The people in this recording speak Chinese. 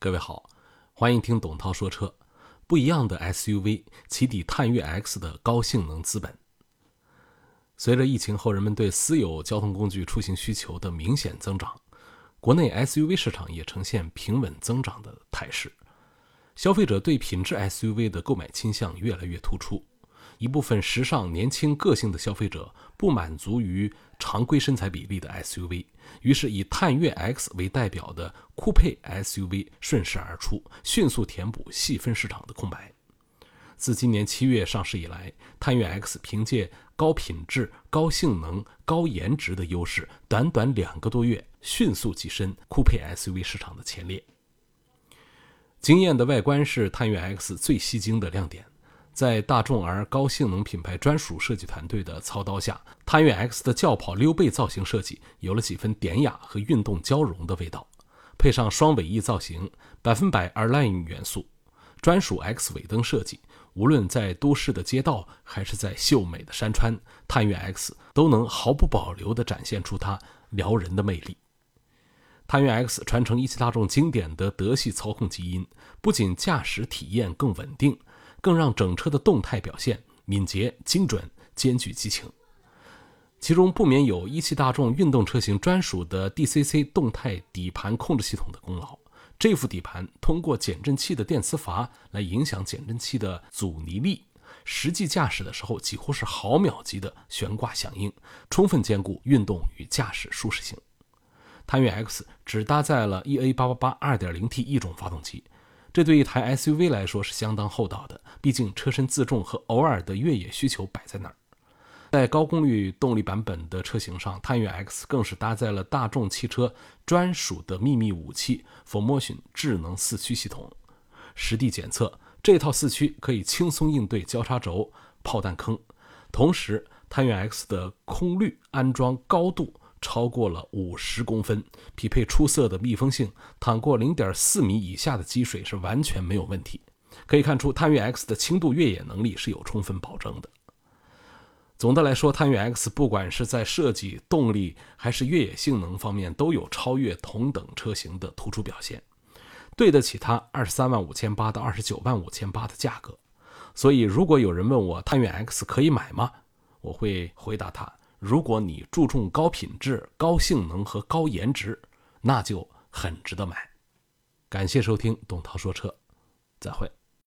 各位好，欢迎听董涛说车。不一样的 SUV，起底探岳 X 的高性能资本。随着疫情后人们对私有交通工具出行需求的明显增长，国内 SUV 市场也呈现平稳增长的态势。消费者对品质 SUV 的购买倾向越来越突出。一部分时尚、年轻、个性的消费者不满足于常规身材比例的 SUV，于是以探岳 X 为代表的酷配 SUV 顺势而出，迅速填补细分市场的空白。自今年七月上市以来，探岳 X 凭借高品质、高性能、高颜值的优势，短短两个多月迅速跻身酷配 SUV 市场的前列。惊艳的外观是探岳 X 最吸睛的亮点。在大众而高性能品牌专属设计团队的操刀下，探岳 X 的轿跑溜背造型设计有了几分典雅和运动交融的味道，配上双尾翼造型，百分百 Align 元素，专属 X 尾灯设计，无论在都市的街道还是在秀美的山川，探岳 X 都能毫不保留地展现出它撩人的魅力。探岳 X 传承一汽大众经典的德系操控基因，不仅驾驶体验更稳定。更让整车的动态表现敏捷、精准，兼具激情。其中不免有一汽大众运动车型专属的 DCC 动态底盘控制系统的功劳。这副底盘通过减震器的电磁阀来影响减震器的阻尼力，实际驾驶的时候几乎是毫秒级的悬挂响应，充分兼顾运动与驾驶舒适性。探岳 X 只搭载了 EA888 2.0T 一种发动机。这对一台 SUV 来说是相当厚道的，毕竟车身自重和偶尔的越野需求摆在那儿。在高功率动力版本的车型上，探岳 X 更是搭载了大众汽车专属的秘密武器 ForMotion 智能四驱系统。实地检测，这套四驱可以轻松应对交叉轴、炮弹坑，同时探岳 X 的空滤安装高度。超过了五十公分，匹配出色的密封性，淌过零点四米以下的积水是完全没有问题。可以看出，探岳 X 的轻度越野能力是有充分保证的。总的来说，探岳 X 不管是在设计、动力还是越野性能方面，都有超越同等车型的突出表现，对得起它二十三万五千八到二十九万五千八的价格。所以，如果有人问我探岳 X 可以买吗？我会回答他。如果你注重高品质、高性能和高颜值，那就很值得买。感谢收听董涛说车，再会。